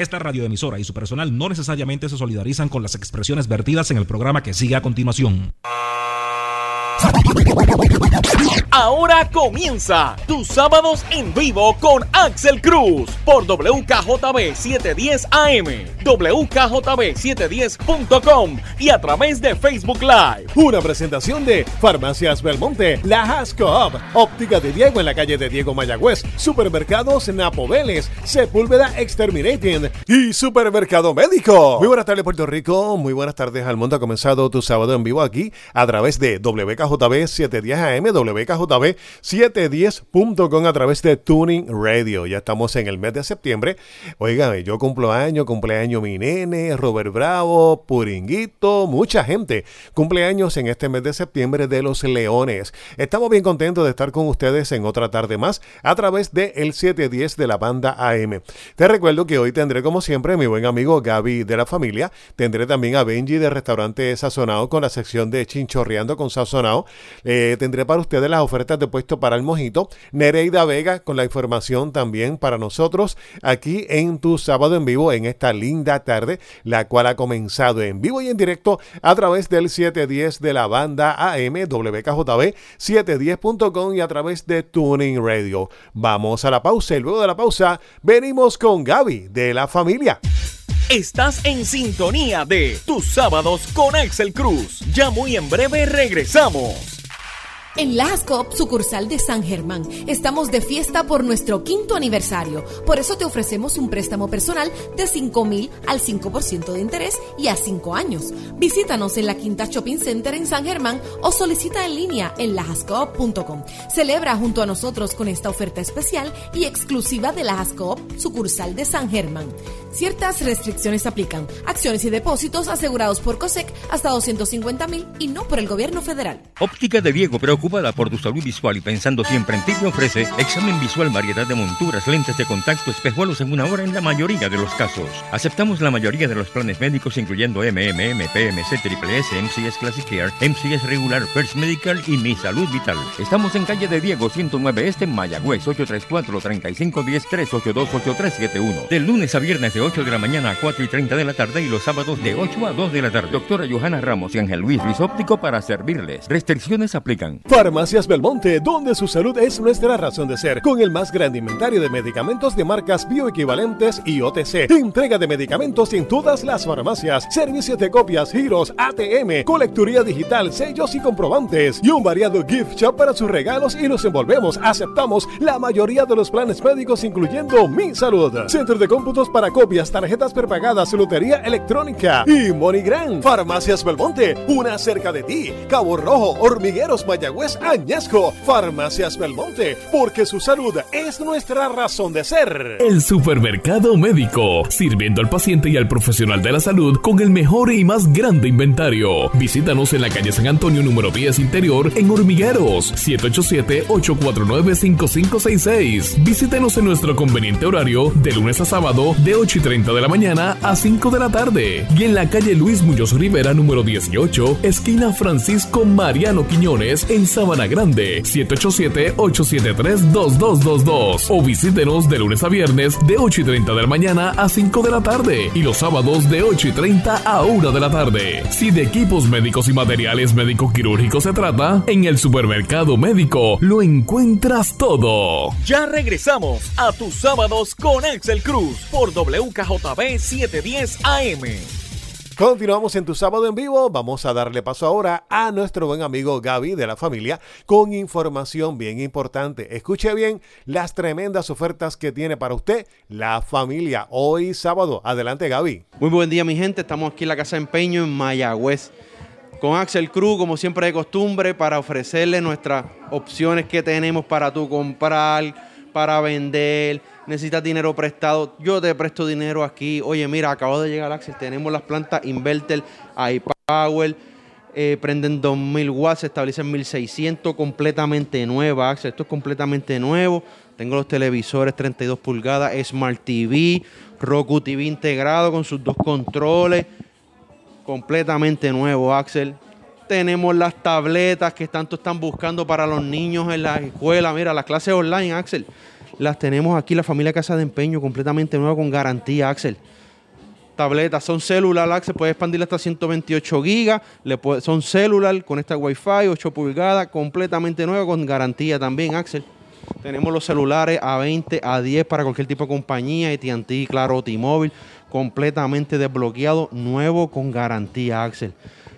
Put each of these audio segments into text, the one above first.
Esta radioemisora y su personal no necesariamente se solidarizan con las expresiones vertidas en el programa que sigue a continuación. Ahora comienza tus sábados en vivo con Axel Cruz por WKJB 710 AM, WKJB 710.com y a través de Facebook Live. Una presentación de Farmacias Belmonte, La Hascob, Óptica de Diego en la calle de Diego Mayagüez, Supermercados Napo Vélez, Sepúlveda Exterminating y Supermercado Médico. Muy buenas tardes Puerto Rico, muy buenas tardes al mundo. Ha comenzado tu sábado en vivo aquí a través de WKJB 710 AM, WKJB WKJB710.com a través de Tuning Radio. Ya estamos en el mes de septiembre. Oigan, yo cumplo año, cumpleaños mi nene, Robert Bravo, Puringuito, mucha gente cumpleaños en este mes de septiembre de los Leones. Estamos bien contentos de estar con ustedes en otra tarde más a través de el 710 de la banda AM. Te recuerdo que hoy tendré como siempre mi buen amigo Gaby de la familia. Tendré también a Benji de Restaurante Sazonado con la sección de Chinchorreando con Sazonado. Eh, tendré para ustedes las ofertas de puesto para el mojito. Nereida Vega con la información también para nosotros aquí en tu sábado en vivo en esta linda tarde, la cual ha comenzado en vivo y en directo a través del 710 de la banda AM WKJB 710.com y a través de Tuning Radio. Vamos a la pausa y luego de la pausa venimos con Gaby de la familia. Estás en sintonía de tus sábados con Axel Cruz. Ya muy en breve regresamos. En Lascop, sucursal de San Germán, estamos de fiesta por nuestro quinto aniversario. Por eso te ofrecemos un préstamo personal de 5 mil al 5% de interés y a 5 años. Visítanos en la Quinta Shopping Center en San Germán o solicita en línea en lajascoop.com. Celebra junto a nosotros con esta oferta especial y exclusiva de Lajascoop, sucursal de San Germán. Ciertas restricciones aplican. Acciones y depósitos asegurados por COSEC hasta 250 mil y no por el gobierno federal. Óptica de Diego, preocupada por tu salud visual y pensando siempre en ti, te ofrece examen visual, variedad de monturas, lentes de contacto, espejuelos en una hora en la mayoría de los casos. Aceptamos la mayoría de los planes médicos, incluyendo MMM, PMC, Triple S, MCS Classic Care, MCS Regular, First Medical y Mi Salud Vital. Estamos en calle de Diego, 109 Este, Mayagüez, 834-3510-382-8371. Del lunes a viernes de 8 de la mañana a 4 y 30 de la tarde y los sábados de 8 a 2 de la tarde. Doctora Johanna Ramos y Ángel Luis Luis Óptico para servirles. Restricciones aplican. Farmacias Belmonte, donde su salud es nuestra razón de ser, con el más grande inventario de medicamentos de marcas bioequivalentes y OTC. Entrega de medicamentos en todas las farmacias, servicios de copias, giros, ATM, colecturía digital, sellos y comprobantes, y un variado gift shop para sus regalos y nos envolvemos. Aceptamos la mayoría de los planes médicos, incluyendo Mi Salud. Centro de cómputos para copias tarjetas prepagadas, lotería electrónica y MoneyGram. Farmacias Belmonte, una cerca de ti. Cabo Rojo, Hormigueros, Mayagüez, Añasco. Farmacias Belmonte, porque su salud es nuestra razón de ser. El supermercado médico, sirviendo al paciente y al profesional de la salud con el mejor y más grande inventario. Visítanos en la calle San Antonio número 10 Interior en Hormigueros, 787-849-5566. Visítenos en nuestro conveniente horario de lunes a sábado de 8 y 30 de la mañana a 5 de la tarde. Y en la calle Luis Muñoz Rivera número 18, esquina Francisco Mariano Quiñones en Sabana Grande, 787-873-2222. O visítenos de lunes a viernes de 8 y 30 de la mañana a 5 de la tarde y los sábados de 8 y 30 a 1 de la tarde. Si de equipos médicos y materiales médico quirúrgicos se trata, en el supermercado médico lo encuentras todo. Ya regresamos a tus sábados con Axel Cruz por WKJB 710 AM. Continuamos en tu sábado en vivo. Vamos a darle paso ahora a nuestro buen amigo Gaby de la familia con información bien importante. Escuche bien las tremendas ofertas que tiene para usted la familia hoy sábado. Adelante Gaby. Muy buen día mi gente. Estamos aquí en la Casa Empeño en Mayagüez con Axel Cruz, como siempre de costumbre, para ofrecerle nuestras opciones que tenemos para tú comprar, para vender necesitas dinero prestado, yo te presto dinero aquí. Oye, mira, acabo de llegar Axel, tenemos las plantas inverter, iPower, eh, prenden 2000 watts, se establecen 1600, completamente nueva, Axel. Esto es completamente nuevo. Tengo los televisores 32 pulgadas, Smart TV, Roku TV integrado con sus dos controles, completamente nuevo, Axel. Tenemos las tabletas que tanto están buscando para los niños en la escuela. Mira, las clases online, Axel las tenemos aquí, la familia Casa de Empeño, completamente nueva con garantía, Axel. Tabletas, son celular, Axel, puede expandir hasta 128 gigas, son celular con esta Wi-Fi, 8 pulgadas, completamente nueva con garantía también, Axel. Tenemos los celulares a 20, a 10 para cualquier tipo de compañía, AT&T, Claro, T-Mobile, completamente desbloqueado, nuevo con garantía, Axel.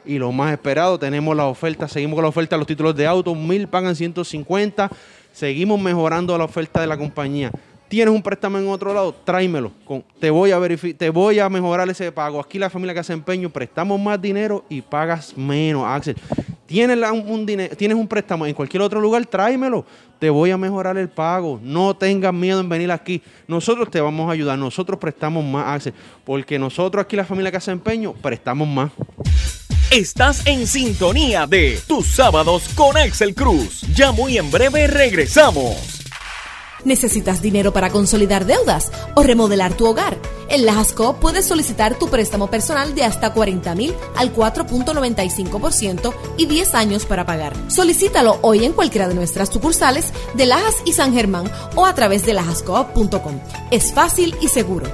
Y lo más esperado, tenemos la oferta, seguimos con la oferta de los títulos de auto, mil pagan 150, seguimos mejorando la oferta de la compañía. Tienes un préstamo en otro lado, tráemelo. te voy a te voy a mejorar ese pago. Aquí la familia que hace empeño, prestamos más dinero y pagas menos, Axel. Tienes un, tienes un préstamo en cualquier otro lugar, tráemelo. Te voy a mejorar el pago. No tengas miedo en venir aquí. Nosotros te vamos a ayudar. Nosotros prestamos más, Axel. Porque nosotros aquí, la familia hace empeño, prestamos más. Estás en sintonía de tus sábados con Axel Cruz. Ya muy en breve regresamos. ¿Necesitas dinero para consolidar deudas o remodelar tu hogar? En la puedes solicitar tu préstamo personal de hasta 40 mil al 4.95% y 10 años para pagar. Solicítalo hoy en cualquiera de nuestras sucursales de Lajas y San Germán o a través de lajascoop.com. Es fácil y seguro.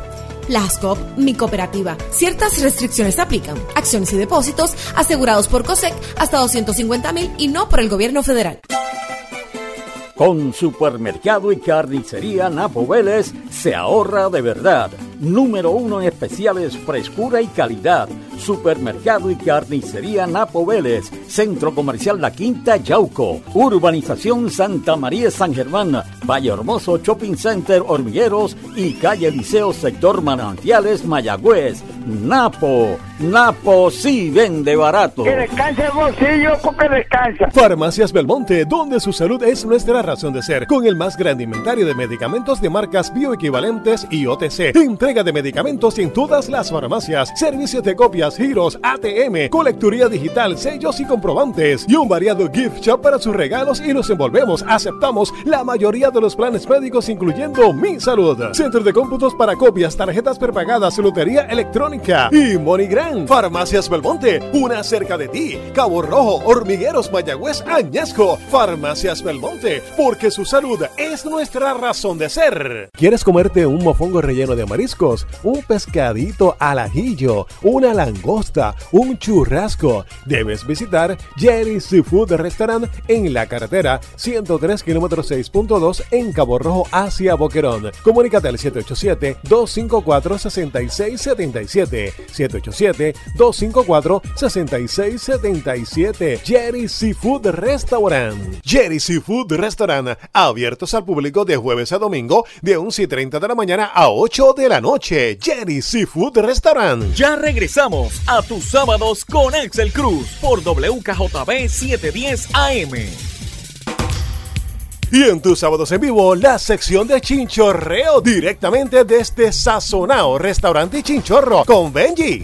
Lajascoop, mi cooperativa. Ciertas restricciones aplican. Acciones y depósitos asegurados por COSEC hasta 250 mil y no por el gobierno federal. Con supermercado y carnicería Napo Vélez se ahorra de verdad. Número uno en especiales frescura y calidad. Supermercado y carnicería Napo Vélez. Centro Comercial La Quinta Yauco. Urbanización Santa María San Germán. Valle Hermoso Shopping Center Hormigueros y Calle Liceo Sector Manantiales Mayagüez. Napo. Napo sí vende barato. Que descanse el bolsillo porque descansa. Farmacias Belmonte, donde su salud es nuestra razón de ser. Con el más grande inventario de medicamentos de marcas bioequivalentes y OTC. Entrega de medicamentos en todas las farmacias. Servicios de copias, giros, ATM, colecturía digital, sellos y comprobantes. Y un variado gift shop para sus regalos y nos envolvemos. Aceptamos la mayoría de los planes médicos, incluyendo Mi Salud. Centro de cómputos para copias, tarjetas prepagadas, lotería electrónica y MoneyGram. Farmacias Belmonte, una cerca de ti. Cabo Rojo, Hormigueros, Mayagüez, Añasco. Farmacias Belmonte, porque su salud es nuestra razón de ser. ¿Quieres comerte un mofongo relleno de mariscos? Un pescadito al ajillo, una langosta, un churrasco. Debes visitar Jerry Seafood Restaurant en la carretera 103 km 6.2 en Cabo Rojo hacia Boquerón. Comunícate al 787-254-6677. 787-254-6677. Jerry Seafood Restaurant. Jerry Seafood Restaurant, abiertos al público de jueves a domingo de 11 y 30 de la mañana a 8 de la noche. Jerry Seafood Restaurant. Ya regresamos a tus sábados con Axel Cruz por WKJB 710 AM. Y en tus sábados en vivo, la sección de Chinchorreo directamente desde Sazonao, Restaurante Chinchorro con Benji.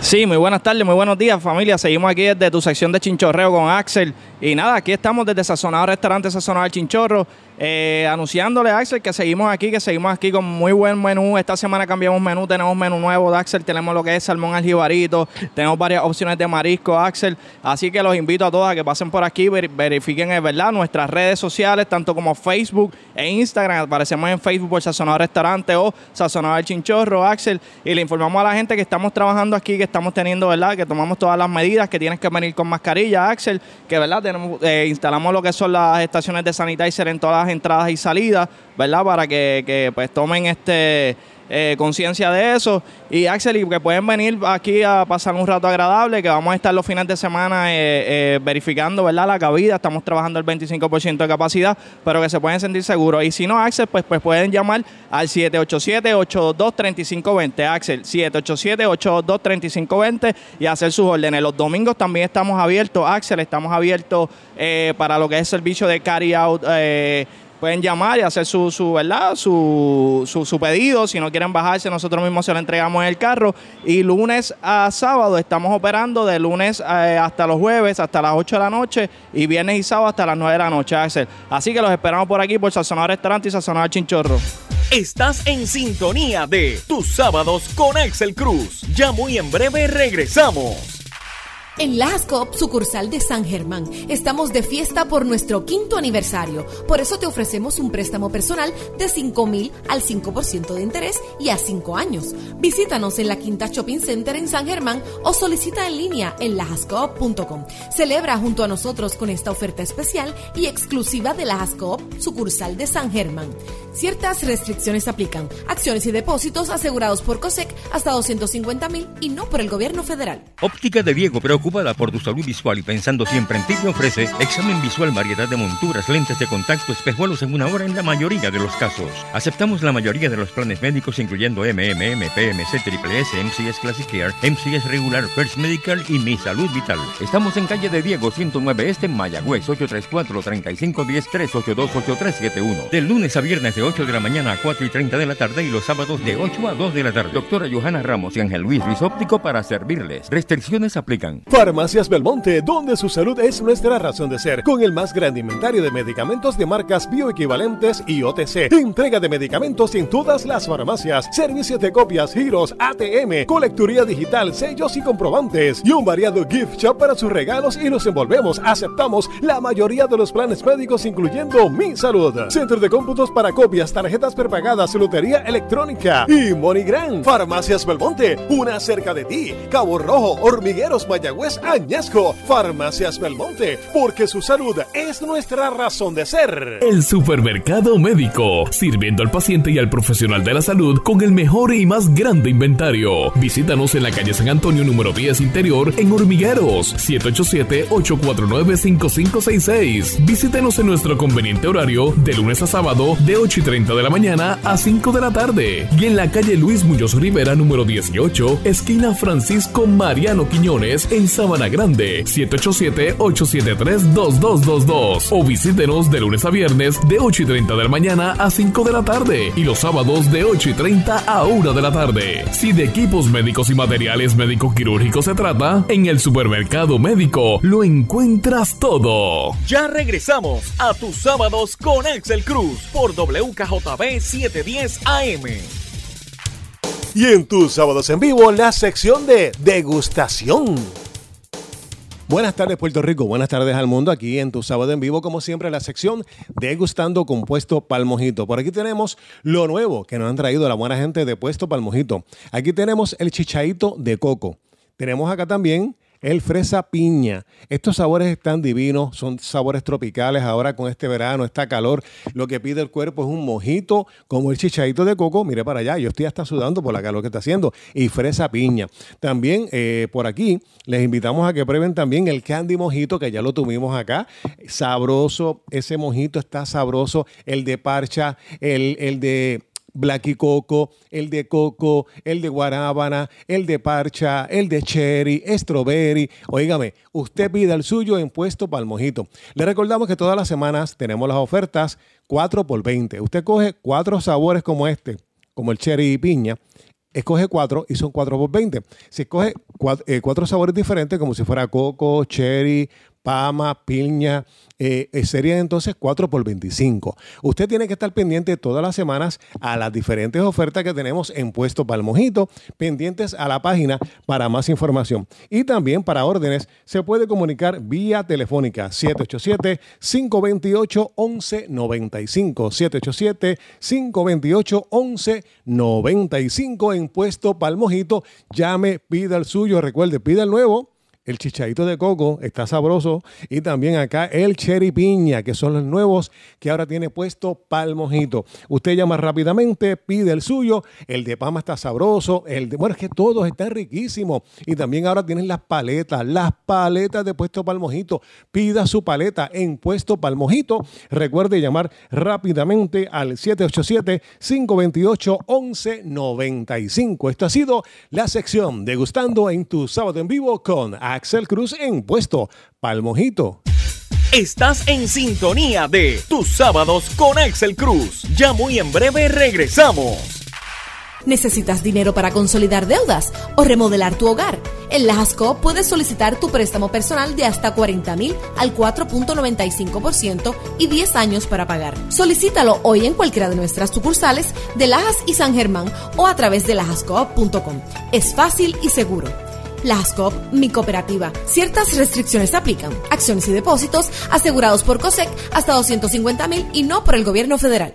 Sí, muy buenas tardes, muy buenos días familia. Seguimos aquí desde tu sección de Chinchorreo con Axel. Y nada, aquí estamos desde Sazonado Restaurante Sazonado El Chinchorro, eh, anunciándole a Axel que seguimos aquí, que seguimos aquí con muy buen menú. Esta semana cambiamos menú, tenemos menú nuevo de Axel, tenemos lo que es salmón aljibarito, tenemos varias opciones de marisco, Axel. Así que los invito a todos a que pasen por aquí, verifiquen, es verdad, nuestras redes sociales, tanto como Facebook e Instagram. Aparecemos en Facebook por Sazonado Restaurante o Sazonado El Chinchorro, Axel. Y le informamos a la gente que estamos trabajando aquí, que estamos teniendo, ¿verdad? Que tomamos todas las medidas, que tienes que venir con mascarilla, Axel, que, ¿verdad? Eh, instalamos lo que son las estaciones de sanitizer en todas las entradas y salidas, ¿verdad? Para que, que pues tomen este eh, conciencia de eso. Y Axel, y que pueden venir aquí a pasar un rato agradable, que vamos a estar los fines de semana eh, eh, verificando ¿verdad? la cabida. Estamos trabajando el 25% de capacidad, pero que se pueden sentir seguros. Y si no, Axel, pues, pues pueden llamar al 787-822-3520. Axel, 787-822-3520 y hacer sus órdenes. Los domingos también estamos abiertos, Axel, estamos abiertos para lo que es servicio de carry out pueden llamar y hacer su, su ¿verdad? Su, su, pedido. Si no quieren bajarse, nosotros mismos se lo entregamos en el carro. Y lunes a sábado estamos operando de lunes eh, hasta los jueves, hasta las 8 de la noche, y viernes y sábado hasta las 9 de la noche, Axel. Así que los esperamos por aquí por Sazonado Restaurante y Sazonado Chinchorro. Estás en sintonía de tus sábados con Axel Cruz. Ya muy en breve regresamos. En Coop, sucursal de San Germán, estamos de fiesta por nuestro quinto aniversario. Por eso te ofrecemos un préstamo personal de 5 mil al 5% de interés y a 5 años. Visítanos en la Quinta Shopping Center en San Germán o solicita en línea en lajascoop.com. Celebra junto a nosotros con esta oferta especial y exclusiva de Las Coop, sucursal de San Germán. Ciertas restricciones aplican. Acciones y depósitos asegurados por COSEC hasta 250 mil y no por el gobierno federal. Óptica de Diego, por tu salud visual y pensando siempre en ti, te ofrece examen visual, variedad de monturas, lentes de contacto, espejuelos en una hora en la mayoría de los casos. Aceptamos la mayoría de los planes médicos, incluyendo MMM, PMC, Triple S, MCS Classic Care, MCS Regular, First Medical y Mi Salud Vital. Estamos en calle de Diego, 109 Este, Mayagüez, 834-3510-382-8371. Del lunes a viernes de 8 de la mañana a 4 y 30 de la tarde y los sábados de 8 a 2 de la tarde. Doctora Johanna Ramos y Ángel Luis Ruiz Óptico para servirles. Restricciones aplican. Farmacias Belmonte, donde su salud es nuestra razón de ser, con el más grande inventario de medicamentos de marcas bioequivalentes y OTC. Entrega de medicamentos en todas las farmacias, servicios de copias, giros, ATM, colecturía digital, sellos y comprobantes, y un variado gift shop para sus regalos y los envolvemos. Aceptamos la mayoría de los planes médicos, incluyendo Mi Salud. Centro de cómputos para copias, tarjetas prepagadas, lotería electrónica y MoneyGram. Farmacias Belmonte, una cerca de ti. Cabo Rojo, Hormigueros, Mayagüez, Añasco. Farmacias Belmonte, porque su salud es nuestra razón de ser. El supermercado médico, sirviendo al paciente y al profesional de la salud con el mejor y más grande inventario. Visítanos en la calle San Antonio número 10 interior en Hormigueros, 787-849-5566. Visítenos en nuestro conveniente horario de lunes a sábado de 8 y 30 de la mañana a 5 de la tarde. Y en la calle Luis Muñoz Rivera número 18, esquina Francisco Mariano Quiñones en Sabana Grande, 787-873-2222. O visítenos de lunes a viernes de 8 y 30 de la mañana a 5 de la tarde y los sábados de 8 y 30 a 1 de la tarde. Si de equipos médicos y materiales médico-quirúrgicos se trata, en el supermercado médico lo encuentras todo. Ya regresamos a tus sábados con Axel Cruz por WKJB 710 AM. Y en tus sábados en vivo, la sección de degustación. Buenas tardes Puerto Rico, buenas tardes al mundo aquí en tu sábado en vivo, como siempre la sección degustando compuesto palmojito. Por aquí tenemos lo nuevo que nos han traído la buena gente de Puesto Palmojito. Aquí tenemos el chichaito de coco. Tenemos acá también el fresa piña. Estos sabores están divinos, son sabores tropicales. Ahora con este verano, esta calor, lo que pide el cuerpo es un mojito como el chichadito de coco. Mire para allá, yo estoy hasta sudando por la calor que está haciendo. Y fresa piña. También eh, por aquí les invitamos a que prueben también el candy mojito, que ya lo tuvimos acá. Sabroso, ese mojito está sabroso. El de parcha, el, el de Black y Coco, el de coco, el de guarábana, el de parcha, el de cherry, strawberry. Óigame, usted pida el suyo en puesto para el mojito. Le recordamos que todas las semanas tenemos las ofertas 4 por 20. Usted coge cuatro sabores como este, como el cherry y piña. Escoge cuatro y son 4 por 20. Si escoge cuatro, eh, cuatro sabores diferentes, como si fuera coco, cherry, pama, piña, eh, eh, serían entonces 4 por 25. Usted tiene que estar pendiente todas las semanas a las diferentes ofertas que tenemos en Puesto Palmojito, pendientes a la página para más información. Y también para órdenes se puede comunicar vía telefónica 787-528-1195. 787-528-1195 en Puesto Palmojito. Llame, pida el suyo, recuerde, pida el nuevo el chichadito de coco está sabroso y también acá el cherry piña, que son los nuevos que ahora tiene puesto palmojito. Usted llama rápidamente, pide el suyo, el de pama está sabroso, el de, bueno, es que todos están riquísimos y también ahora tienen las paletas, las paletas de puesto palmojito. Pida su paleta en puesto palmojito. Recuerde llamar rápidamente al 787 528 1195. Esto ha sido la sección degustando en tu sábado en vivo con Axel Cruz en puesto Palmojito. Estás en sintonía de tus sábados con Axel Cruz. Ya muy en breve regresamos. ¿Necesitas dinero para consolidar deudas o remodelar tu hogar? En la Jasco puedes solicitar tu préstamo personal de hasta 40 mil al 4.95% y 10 años para pagar. Solicítalo hoy en cualquiera de nuestras sucursales de Lajas y San Germán o a través de lajasco.com. Es fácil y seguro. La ASCOP, mi cooperativa. Ciertas restricciones aplican. Acciones y depósitos asegurados por COSEC hasta 250 mil y no por el gobierno federal.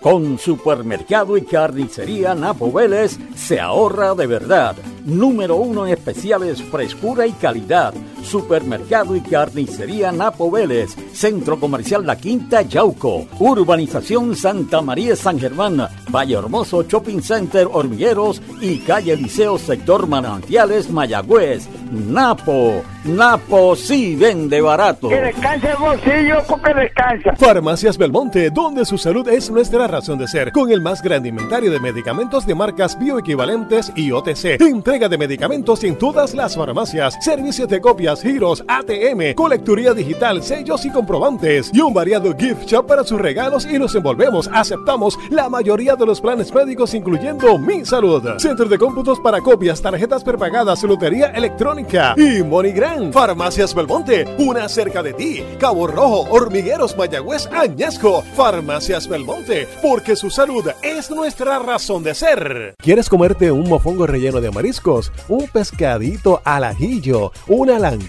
Con supermercado y carnicería Napo Vélez se ahorra de verdad. Número uno en especiales frescura y calidad. Supermercado y carnicería Napo Vélez. Centro Comercial La Quinta Yauco. Urbanización Santa María San Germán. Valle Hermoso Shopping Center Hormigueros y Calle Liceo Sector Manantiales Mayagüez. Napo. Napo sí vende barato. Que descanse el bolsillo porque descansa. Farmacias Belmonte, donde su salud es nuestra razón de ser, con el más grande inventario de medicamentos de marcas bioequivalentes y OTC. Entrega de medicamentos en todas las farmacias, servicios de giros, ATM, colecturía digital, sellos y comprobantes, y un variado gift shop para sus regalos y los envolvemos. Aceptamos la mayoría de los planes médicos, incluyendo Mi Salud. Centro de cómputos para copias, tarjetas prepagadas, lotería electrónica y MoneyGram. Farmacias Belmonte, una cerca de ti. Cabo Rojo, Hormigueros, Mayagüez, Añasco. Farmacias Belmonte, porque su salud es nuestra razón de ser. ¿Quieres comerte un mofongo relleno de mariscos? Un pescadito al ajillo, una langosta,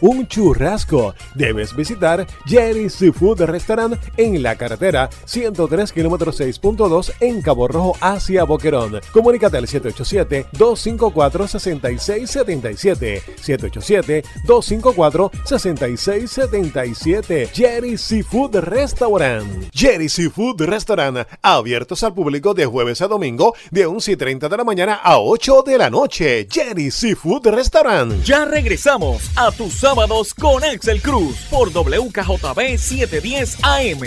un churrasco. Debes visitar Jerry Seafood Restaurant en la carretera 103 km 6.2 en Cabo Rojo hacia Boquerón. Comunícate al 787 254 6677 787 254-6677. Jerry Seafood Restaurant. Jerry Seafood Restaurant. Abiertos al público de jueves a domingo de 11 y 30 de la mañana a 8 de la noche. Jerry Seafood Restaurant. Ya regresamos a tus sábados con Axel Cruz por WKJB 710 AM.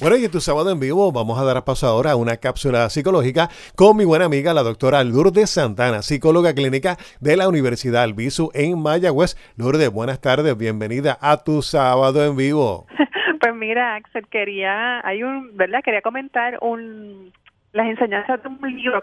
Bueno, y en tu sábado en vivo vamos a dar paso ahora a una cápsula psicológica con mi buena amiga, la doctora Lourdes Santana, psicóloga clínica de la Universidad Albizu en Mayagüez. Lourdes, buenas tardes, bienvenida a tu sábado en vivo. Pues mira, Axel, quería, hay un, ¿verdad? Quería comentar un, las enseñanzas de un libro,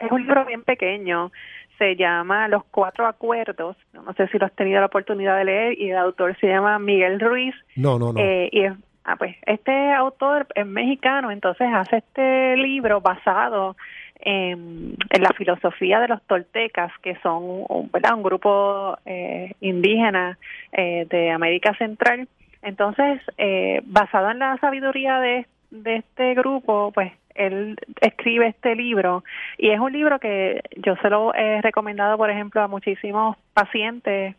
es un libro bien pequeño, se llama Los Cuatro Acuerdos, no sé si lo has tenido la oportunidad de leer, y el autor se llama Miguel Ruiz. No, no, no. Eh, y es Ah, pues este autor es mexicano, entonces hace este libro basado en, la filosofía de los toltecas, que son un, un grupo eh, indígena eh, de América Central. Entonces, eh, basado en la sabiduría de, de este grupo, pues él escribe este libro y es un libro que yo se lo he recomendado, por ejemplo, a muchísimos pacientes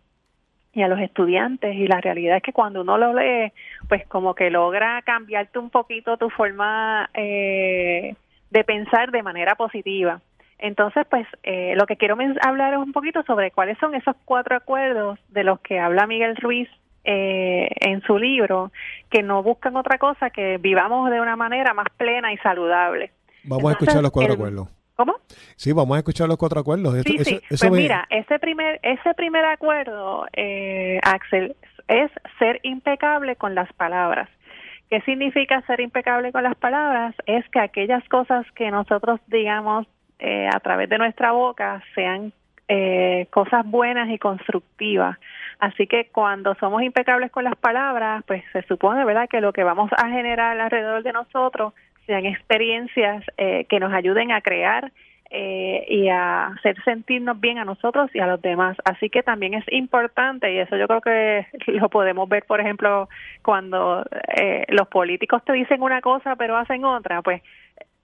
y a los estudiantes y la realidad es que cuando uno lo lee pues como que logra cambiarte un poquito tu forma eh, de pensar de manera positiva. Entonces pues eh, lo que quiero hablar es un poquito sobre cuáles son esos cuatro acuerdos de los que habla Miguel Ruiz eh, en su libro que no buscan otra cosa que vivamos de una manera más plena y saludable vamos a escuchar los cuatro acuerdos ¿Cómo? Sí, vamos a escuchar los cuatro acuerdos. Sí, sí. pues mira, ese primer, ese primer acuerdo, eh, Axel, es ser impecable con las palabras. ¿Qué significa ser impecable con las palabras? Es que aquellas cosas que nosotros digamos eh, a través de nuestra boca sean eh, cosas buenas y constructivas. Así que cuando somos impecables con las palabras, pues se supone, ¿verdad?, que lo que vamos a generar alrededor de nosotros sean experiencias eh, que nos ayuden a crear eh, y a hacer sentirnos bien a nosotros y a los demás. Así que también es importante, y eso yo creo que lo podemos ver, por ejemplo, cuando eh, los políticos te dicen una cosa pero hacen otra, pues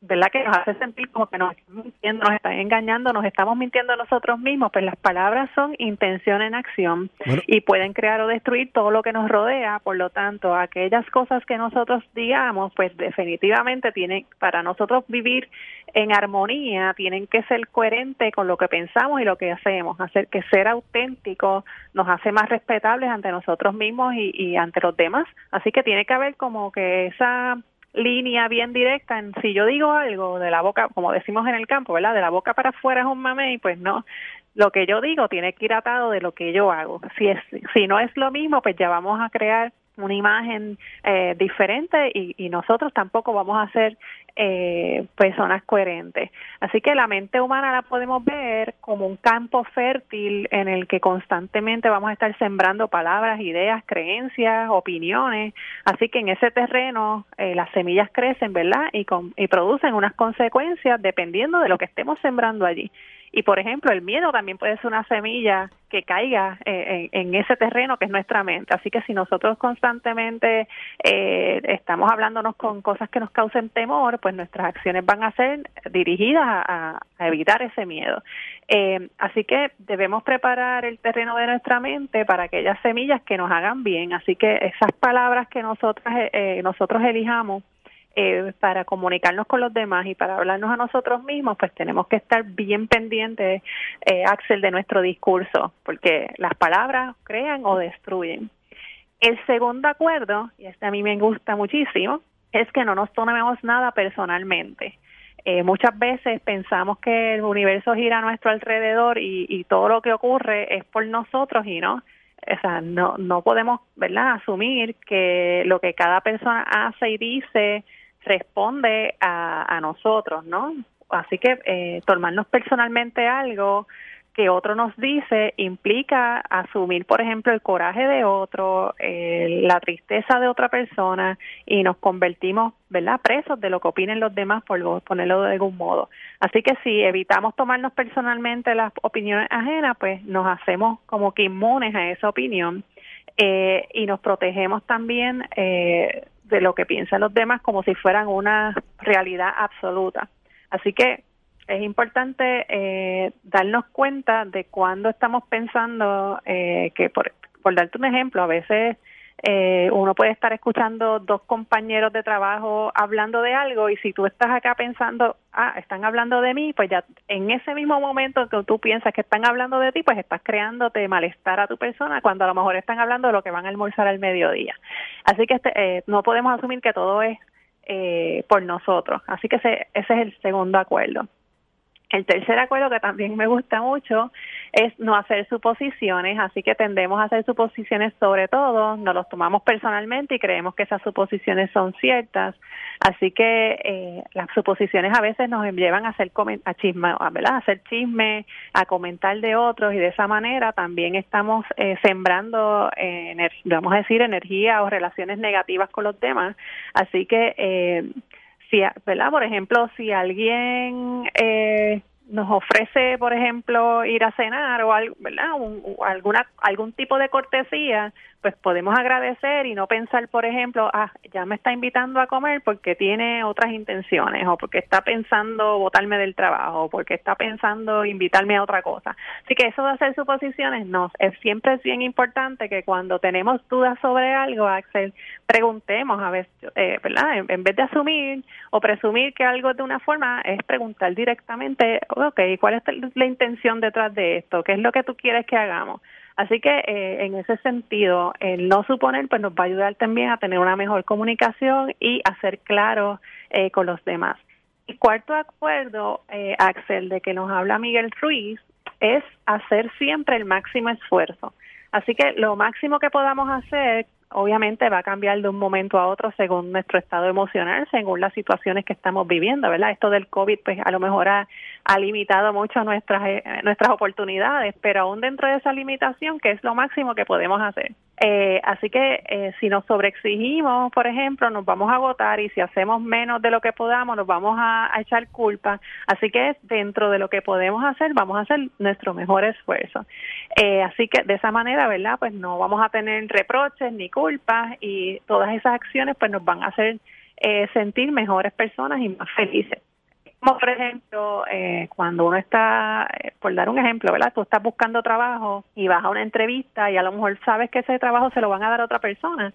¿verdad? Que nos hace sentir como que nos están mintiendo, nos están engañando, nos estamos mintiendo nosotros mismos, pues las palabras son intención en acción y pueden crear o destruir todo lo que nos rodea, por lo tanto, aquellas cosas que nosotros digamos, pues definitivamente tienen, para nosotros vivir en armonía, tienen que ser coherentes con lo que pensamos y lo que hacemos, hacer que ser auténtico nos hace más respetables ante nosotros mismos y, y ante los demás, así que tiene que haber como que esa línea bien directa en si yo digo algo de la boca, como decimos en el campo, ¿verdad? De la boca para afuera es un mamey, pues no. Lo que yo digo tiene que ir atado de lo que yo hago. Si es si no es lo mismo, pues ya vamos a crear una imagen eh, diferente y, y, nosotros tampoco vamos a ser eh, personas coherentes. Así que la mente humana la podemos ver como un campo fértil en el que constantemente vamos a estar sembrando palabras, ideas, creencias, opiniones. Así que en ese terreno eh, las semillas crecen, ¿verdad? Y, con, y producen unas consecuencias dependiendo de lo que estemos sembrando allí. Y por ejemplo, el miedo también puede ser una semilla que caiga eh, en, ese terreno que es nuestra mente. Así que si nosotros constantemente eh, estamos hablándonos con cosas que nos causen temor, pues nuestras acciones van a ser dirigidas a, evitar ese miedo. Eh, así que debemos preparar el terreno de nuestra mente para aquellas semillas que nos hagan bien. Así que esas palabras que nosotras, nosotros elijamos eh, para comunicarnos con los demás y para hablarnos a nosotros mismos, pues tenemos que estar bien pendientes, eh, Axel, de nuestro discurso, porque las palabras crean o destruyen. El segundo acuerdo, y este a mí me gusta muchísimo, es que no nos tomemos nada personalmente. Eh, muchas veces pensamos que el universo gira a nuestro alrededor y, y todo lo que ocurre es por nosotros y no o sea, no, no podemos, ¿verdad?, asumir que lo que cada persona hace y dice responde a, a nosotros, ¿no? Así que eh, tomarnos personalmente algo que otro nos dice implica asumir, por ejemplo, el coraje de otro, eh, la tristeza de otra persona y nos convertimos, ¿verdad?, presos de lo que opinen los demás, por ponerlo de algún modo. Así que si evitamos tomarnos personalmente las opiniones ajenas, pues nos hacemos como que inmunes a esa opinión eh, y nos protegemos también eh, de lo que piensan los demás como si fueran una realidad absoluta. Así que es importante eh, darnos cuenta de cuando estamos pensando eh, que, por, por darte un ejemplo, a veces eh, uno puede estar escuchando dos compañeros de trabajo hablando de algo y si tú estás acá pensando, ah, están hablando de mí, pues ya en ese mismo momento que tú piensas que están hablando de ti, pues estás creándote malestar a tu persona cuando a lo mejor están hablando de lo que van a almorzar al mediodía. Así que este, eh, no podemos asumir que todo es eh, por nosotros. Así que ese, ese es el segundo acuerdo. El tercer acuerdo que también me gusta mucho es no hacer suposiciones, así que tendemos a hacer suposiciones sobre todo, nos los tomamos personalmente y creemos que esas suposiciones son ciertas, así que eh, las suposiciones a veces nos llevan a hacer a chisme, ¿verdad? A hacer chisme, a comentar de otros y de esa manera también estamos eh, sembrando, eh, vamos a decir, energía o relaciones negativas con los demás, así que eh, si, ¿verdad? Por ejemplo, si alguien eh, nos ofrece, por ejemplo, ir a cenar o algo, ¿verdad? alguna, algún tipo de cortesía, pues podemos agradecer y no pensar, por ejemplo, ah, ya me está invitando a comer porque tiene otras intenciones o porque está pensando botarme del trabajo o porque está pensando invitarme a otra cosa. Así que eso de hacer suposiciones, no, es siempre es bien importante que cuando tenemos dudas sobre algo, Axel, preguntemos a ver, eh, ¿verdad? En, vez de asumir o presumir que algo es de una forma, es preguntar directamente, ok, ¿cuál es la intención detrás de esto? ¿Qué es lo que tú quieres que hagamos? Así que eh, en ese sentido, el no suponer pues nos va a ayudar también a tener una mejor comunicación y a ser claros eh, con los demás. Y cuarto acuerdo, eh, Axel, de que nos habla Miguel Ruiz, es hacer siempre el máximo esfuerzo. Así que lo máximo que podamos hacer obviamente va a cambiar de un momento a otro según nuestro estado emocional, según las situaciones que estamos viviendo, ¿verdad? Esto del COVID, pues a lo mejor ha, limitado mucho nuestras, eh, nuestras oportunidades, pero aún dentro de esa limitación, que es lo máximo que podemos hacer. Eh, así que eh, si nos sobreexigimos, por ejemplo, nos vamos a agotar y si hacemos menos de lo que podamos, nos vamos a, echar culpa. Así que dentro de lo que podemos hacer, vamos a hacer nuestro mejor esfuerzo. Eh, así que de esa manera, ¿verdad? Pues no vamos a tener reproches ni culpas y todas esas acciones pues nos van a hacer sentir mejores personas y más felices como por ejemplo, eh, cuando uno está, eh, por dar un ejemplo, ¿verdad? Tú estás buscando trabajo y vas a una entrevista y a lo mejor sabes que ese trabajo se lo van a dar a otra persona,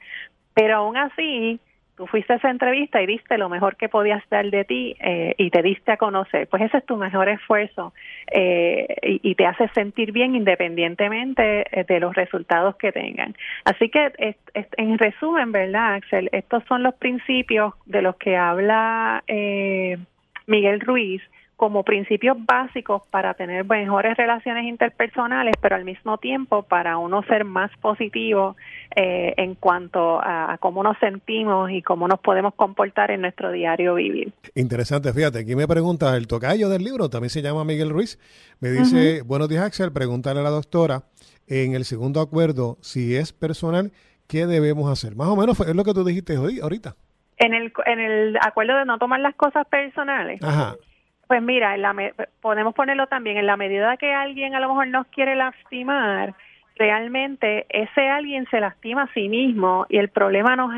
pero aún así tú fuiste a esa entrevista y diste lo mejor que podías dar de ti eh, y te diste a conocer, pues ese es tu mejor esfuerzo y, y, te hace sentir bien independientemente de los resultados que tengan. Así que en resumen, ¿verdad, Axel? Estos son los principios de los que habla eh, Miguel Ruiz como principios básicos para tener mejores relaciones interpersonales, pero al mismo tiempo para uno ser más positivo eh, en cuanto a, cómo nos sentimos y cómo nos podemos comportar en nuestro diario vivir. Interesante, fíjate, aquí me pregunta el tocayo del libro, también se llama Miguel Ruiz, me dice, buenos días Axel, pregúntale a la doctora en el segundo acuerdo si es personal, ¿qué debemos hacer? Más o menos es lo que tú dijiste hoy, ahorita en el, en el acuerdo de no tomar las cosas personales. Pues mira, en la podemos ponerlo también en la medida que alguien a lo mejor nos quiere lastimar, realmente ese alguien se lastima a sí mismo y el problema no,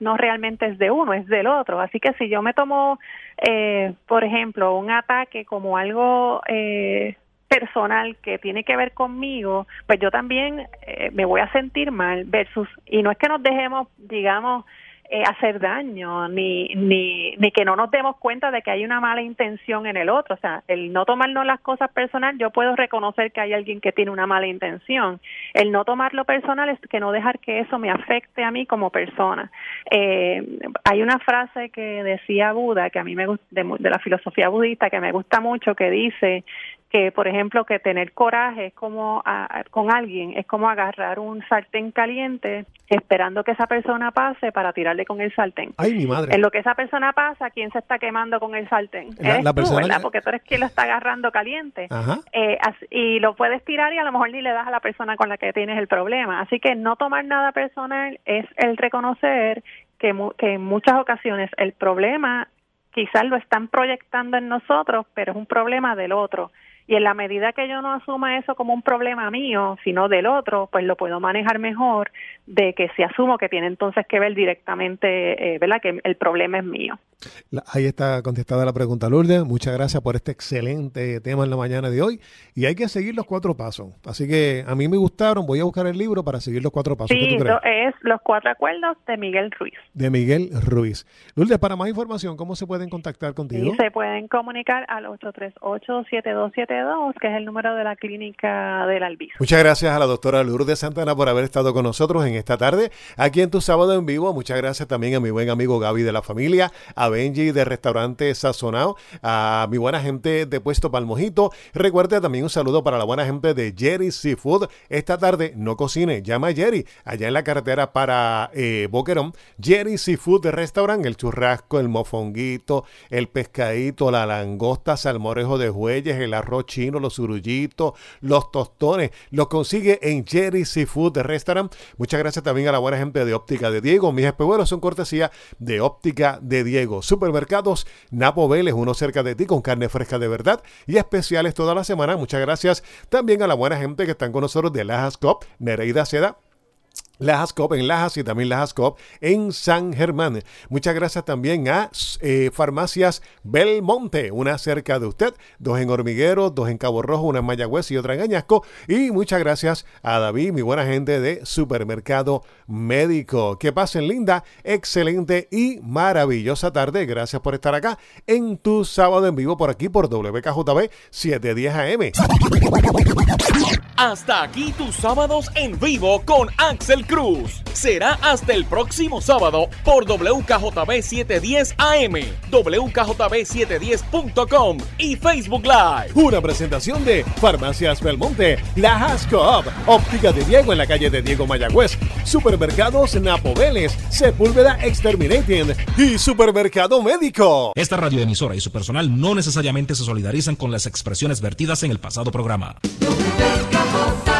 no realmente es de uno, es del otro. Así que si yo me tomo, eh, por ejemplo, un ataque como algo eh, personal que tiene que ver conmigo, pues yo también eh, me voy a sentir mal versus, y no es que nos dejemos, digamos, eh, hacer daño, ni, ni, ni que no nos demos cuenta de que hay una mala intención en el otro. O sea, el no tomarnos las cosas personal, yo puedo reconocer que hay alguien que tiene una mala intención. El no tomarlo personal es que no dejar que eso me afecte a mí como persona. Eh, hay una frase que decía Buda, que a mí me gusta, de, de la filosofía budista, que me gusta mucho, que dice que por ejemplo que tener coraje es como con alguien es como agarrar un sartén caliente esperando que esa persona pase para tirarle con el sartén. Ay, mi madre. En lo que esa persona pasa, ¿quién se está quemando con el sartén? La, tú, ¿verdad? Porque tú eres quien lo está agarrando caliente. Eh, y lo puedes tirar y a lo mejor ni le das a la persona con la que tienes el problema. Así que no tomar nada personal es el reconocer que, que en muchas ocasiones el problema quizás lo están proyectando en nosotros, pero es un problema del otro y en la medida que yo no asuma eso como un problema mío, sino del otro, pues lo puedo manejar mejor de que si asumo que tiene entonces que ver directamente, eh, ¿verdad? Que el problema es mío. Ahí está contestada la pregunta, Lourdes. Muchas gracias por este excelente tema en la mañana de hoy. Y hay que seguir los cuatro pasos. Así que a mí me gustaron. Voy a buscar el libro para seguir los cuatro pasos. Sí, es Los Cuatro Acuerdos de Miguel Ruiz. De Miguel Ruiz. Lourdes, para más información, ¿cómo se pueden contactar contigo? se pueden comunicar al 838-7272, que es el número de la clínica del Albizu. Muchas gracias a la doctora Lourdes Santana por haber estado con nosotros en esta tarde, aquí en tu sábado en vivo. Muchas gracias también a mi buen amigo Gaby de la familia, a Benji de Restaurante Sazonado, a mi buena gente de Puesto Palmojito. Recuerde también un saludo para la buena gente de Jerry Seafood. Esta tarde no cocine, llama a Jerry, allá en la carretera para eh, Boquerón. Jerry Seafood Restaurant, el churrasco, el mofonguito, el pescadito, la langosta, salmorejo de jueyes, el arroz chino, los surullitos, los tostones. Los consigue en Jerry Seafood Restaurant. Muchas gracias también a la buena gente de Óptica de Diego. Mis espejuelos son cortesía de Óptica de Diego. Supermercados Napo Vélez, uno cerca de ti con carne fresca de verdad y especiales toda la semana. Muchas gracias también a la buena gente que están con nosotros de Lajas Cop, Nereida Seda, Lajas Cop en Lajas y también Lajas Cop en San Germán. Muchas gracias también a eh, Farmacias Belmonte, una cerca de usted, dos en Hormiguero, dos en Cabo Rojo, una en Mayagüez y otra en Añasco. Y muchas gracias a David, mi buena gente de Supermercado Médico. Que pasen linda, excelente y maravillosa tarde. Gracias por estar acá en tu sábado en vivo por aquí por WKJB 710 AM. Hasta aquí tus sábados en vivo con Axel Cruz. Será hasta el próximo sábado por WKJB 710 AM, WKJB710.com y Facebook Live. Una presentación de Farmacias Belmonte, La Hascob, Óptica de Diego en la calle de Diego Mayagüez, Supermercados Napo Vélez, Sepúlveda Exterminating y Supermercado Médico. Esta radioemisora y su personal no necesariamente se solidarizan con las expresiones vertidas en el pasado programa. WKJB